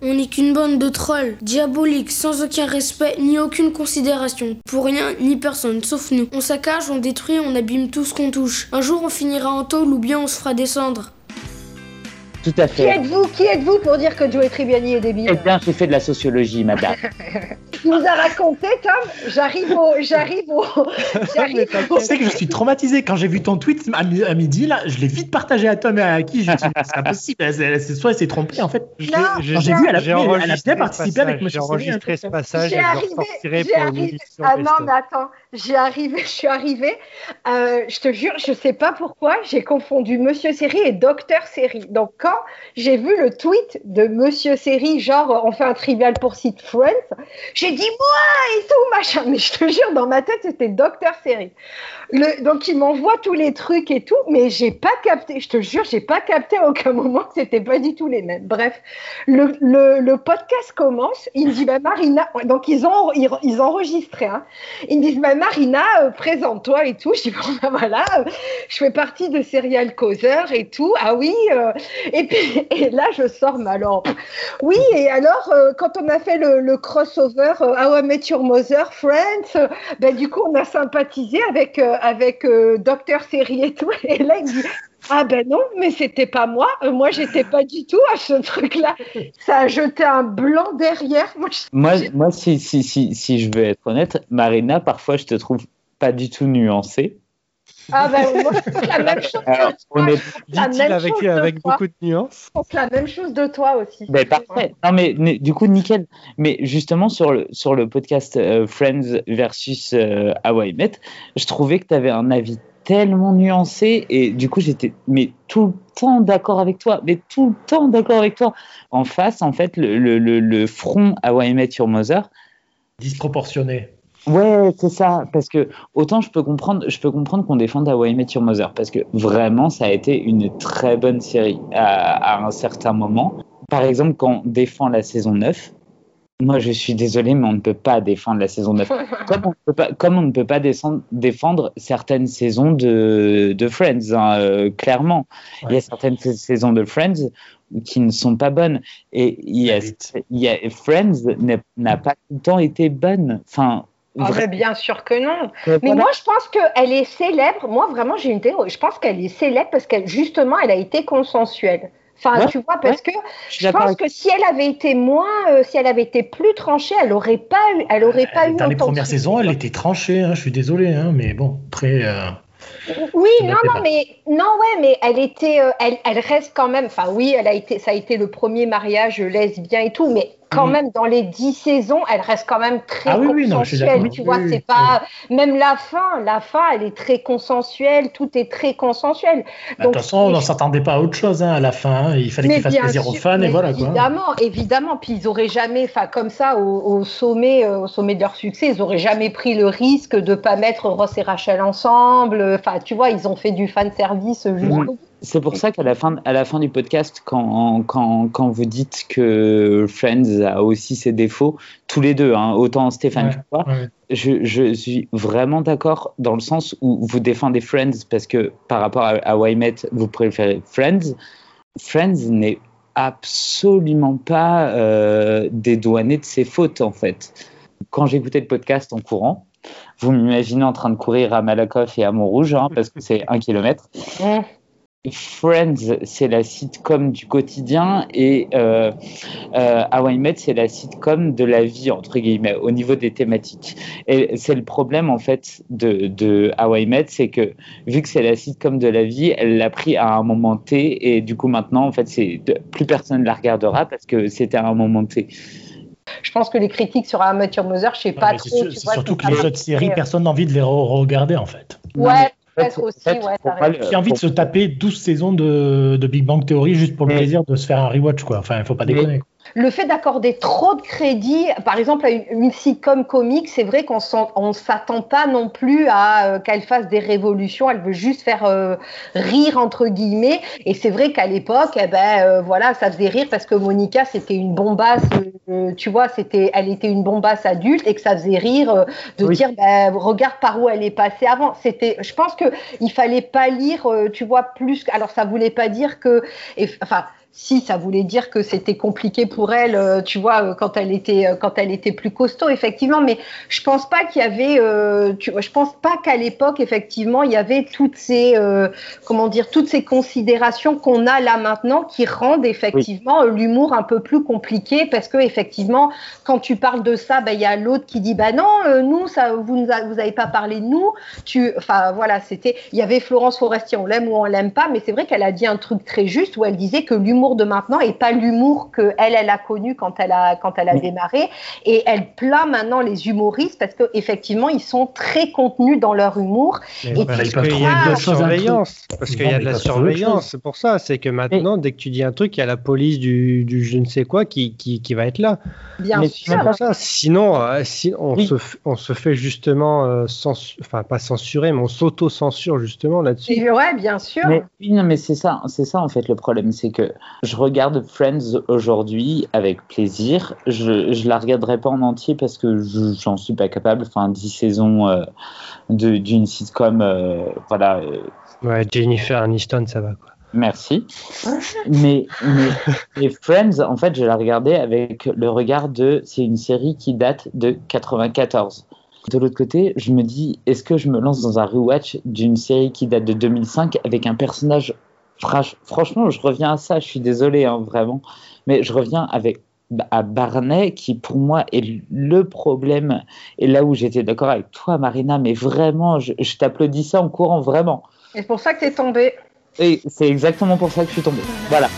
On n'est qu'une bande de trolls, diaboliques, sans aucun respect ni aucune considération. Pour rien ni personne, sauf nous. On saccage, on détruit, on abîme tout ce qu'on touche. Un jour on finira en tôle ou bien on se fera descendre. Tout à Qui fait. êtes-vous? Qui êtes-vous pour dire que Joey Tribbiani est débile? Eh bien, j'ai fait de la sociologie, madame. Tu nous as raconté, Tom J'arrive au. J'arrive au. J'arrive Tu au. sais que je suis traumatisé quand j'ai vu ton tweet à mi- à midi là, je l'ai vite partagé à Tom et à qui. Je c'est impossible. C'est soit elle s'est trompée en fait. J'ai vu, elle a, j'ai elle a enregistré bien ce participé avec passage, Monsieur J'ai enregistré ce passage J'ai arrivé, j'ai arrivé. Ah non, mais attends, j'ai arrivé, je suis arrivée. euh, je te jure, je sais pas pourquoi, j'ai confondu Monsieur Série et Docteur Série. Donc quand j'ai vu le tweet de Monsieur Série, genre on fait un trivial pour site Friends, j'ai dit moi et tout machin. Mais je te jure, dans ma tête c'était Docteur Série. Donc il m'envoie tous les trucs et tout, mais j'ai pas capté. Je te jure, j'ai pas capté à aucun moment que c'était pas du tout les mêmes. Bref, le, podcast commence. Il me dit bah Marina, donc ils ont ils, ils. Hein. Ils me disent bah Marina, euh, présente-toi et tout. Je dis bon bah voilà, euh, je fais partie de Serial Causeur et tout. Ah oui. euh, et puis et là je sors ma lampe. Oui et alors quand on a fait le, crossover How I Met Your Mother, Friends, euh, ben du coup on a sympathisé avec euh, avec euh, Docteur Série et tout. Et là il dit ah ben non, mais c'était pas moi. Euh, moi, j'étais pas du tout à ce truc-là. Ça a jeté un blanc derrière. Moi, moi, moi si, si, si, si je veux être honnête, Marina, parfois, je te trouve pas du tout nuancée. Ah ben moi, je pense la même chose. Alors, de toi. pense la Dit-il même avec, avec beaucoup de nuances. Je pense la même chose de toi aussi. Ben, parfait. Non, mais du coup, nickel. Mais justement, sur le, sur le podcast euh, Friends versus euh, How I Met, je trouvais que tu avais un avis tellement nuancé et du coup, j'étais mais tout le temps d'accord avec toi. Mais tout le temps d'accord avec toi. En face, en fait, le, le, le, le front How I Met Your Mother, Disproportionné. Ouais, c'est ça. Parce que autant je peux comprendre, je peux comprendre qu'on défende How I Met Your Mother parce que vraiment ça a été une très bonne série à, à un certain moment. Par exemple, quand on défend la saison 9, moi je suis désolé, mais on ne peut pas défendre la saison 9. Comme on ne peut pas, comme on ne peut pas descendre- défendre certaines saisons de, de Friends, hein, euh, clairement. Il y a certaines sa- saisons de Friends qui ne sont pas bonnes. Et il y a, Vite. il y a Friends n'a- n'a pas tout le temps été bonne. Enfin, Ah, mais bien sûr que non. Mais Mais voilà. moi, je pense qu'elle est célèbre. Moi, vraiment, j'ai une théorie. Je pense qu'elle est célèbre parce qu'elle, justement, elle a été consensuelle. Enfin, Ouais, tu vois, parce que je pense que si elle avait été moins, euh, si elle avait été plus tranchée, elle aurait pas eu, elle aurait pas eu Dans les premières saisons, elle était tranchée. hein, je suis désolé, hein, mais bon, après. euh, Oui, non, non, mais non, ouais, mais elle était, euh, elle, elle reste quand même. Enfin, oui, elle a été, ça a été le premier mariage lesbien et tout, mais quand Mhm. même dans les dix saisons, elle reste quand même très Ah oui, oui, non, je suis consensuelle. tu vois, Oui, c'est pas même la fin, la fin, elle est très consensuelle, tout est très consensuel. bah, De toute façon, on et- ne s'attendait pas à autre chose hein, à la fin. hein, Il fallait Mais qu'il fasse bien plaisir aux fans et voilà quoi. Évidemment, évidemment. Puis ils auraient jamais, enfin comme ça, au, au sommet, euh, au sommet de leur succès, ils auraient jamais pris le risque de pas mettre Ross et Rachel ensemble. Enfin, tu vois, ils ont fait du fan service jusqu'au bout. C'est pour ça qu'à la fin, à la fin du podcast, quand, quand, quand vous dites que Friends a aussi ses défauts, tous les deux, hein, autant Stéphane Ouais, que toi, ouais. je, je suis vraiment d'accord dans le sens où vous défendez Friends parce que par rapport à, à Why Met, vous préférez Friends. Friends n'est absolument pas euh, dédouané de ses fautes en fait. Quand j'écoutais le podcast en courant, vous m'imaginez en train de courir à Malakoff et à Montrouge hein, parce que c'est un kilomètre. Friends, c'est la sitcom du quotidien et euh, euh, How I Met, c'est la sitcom de la vie, entre guillemets, au niveau des thématiques. Et c'est le problème, en fait, de, de How I Met, c'est que vu que c'est la sitcom de la vie, elle l'a pris à un moment T et du coup, maintenant, en fait, c'est plus personne ne la regardera parce que c'était à un moment T. Je pense que les critiques sur Your Mother, je sais Non, pas trop. c'est surtout que les autres séries, personne n'a envie de les re- regarder en fait. Non, Ouais, mais peut-être aussi, ouais, pour a envie de se taper 12 saisons de, de Big Bang Theory juste pour le Mais- plaisir de se faire un rewatch quoi. Enfin, il faut pas déconner. Le fait d'accorder trop de crédit, par exemple à une, une sitcom comique, c'est vrai qu'on on s'attend pas non plus à euh, qu'elle fasse des révolutions. Elle veut juste faire euh, rire entre guillemets. Et c'est vrai qu'à l'époque, eh ben euh, voilà, ça faisait rire parce que Monica c'était une bombasse, euh, tu vois, c'était, elle était une bombasse adulte et que ça faisait rire euh, de Oui. dire, ben regarde par où elle est passée avant. C'était, je pense que il fallait pas lire, euh, tu vois, plus. Alors ça voulait pas dire que, et, enfin si ça voulait dire que c'était compliqué pour elle, euh, tu vois, euh, quand elle était euh, quand elle était plus costaud, effectivement. Mais je pense pas qu'il y avait, tu vois, je pense pas qu'à l'époque, effectivement, il y avait toutes ces comment dire toutes ces considérations qu'on a là maintenant qui rendent effectivement l'humour un peu plus compliqué parce que effectivement, quand tu parles de ça, ben, il y a l'autre qui dit bah non, nous ça vous nous vous avez pas parlé de nous. Tu, enfin voilà, c'était il y avait Florence Forestier, on l'aime ou on l'aime pas, mais c'est vrai qu'elle a dit un truc très juste où elle disait que l'humour de maintenant et pas l'humour que elle, elle a connu quand elle a, quand elle a démarré. Et elle plaint maintenant les humoristes parce qu'effectivement, ils sont très contenus dans leur humour. et parce qu'il y a de la surveillance. Parce qu'il y a de la surveillance, c'est pour ça. C'est que maintenant, dès que tu dis un truc, il y a la police du, du je ne sais quoi qui, qui, qui va être là. Bien sûr. Ça. Sinon, euh, si, on, se, on se fait justement, euh, enfin pas censurer, mais on s'auto-censure justement là-dessus. Ouais, bien sûr. Mais, non, mais c'est ça, c'est ça en fait le problème, c'est que je regarde Friends aujourd'hui avec plaisir. Je, je la regarderai pas en entier parce que j'en suis pas capable. Enfin, 10 saisons euh, d'une sitcom, euh, voilà. Euh. Ouais, Jennifer Aniston, ça va quoi. Merci. mais, mais Friends, en fait, je la regardais avec le regard de. C'est une série qui date de 94. De l'autre côté, je me dis, est-ce que je me lance dans un rewatch d'une série qui date de 2005 avec un personnage franchement, je reviens à ça, je suis désolé, hein, vraiment, mais je reviens avec bah, à Barnet, qui pour moi est le problème, et là où j'étais d'accord avec toi, Marina, mais vraiment, je, t'applaudis ça en courant, vraiment. Et c'est pour ça que t'es tombée. Et c'est exactement pour ça que je suis tombée. Voilà.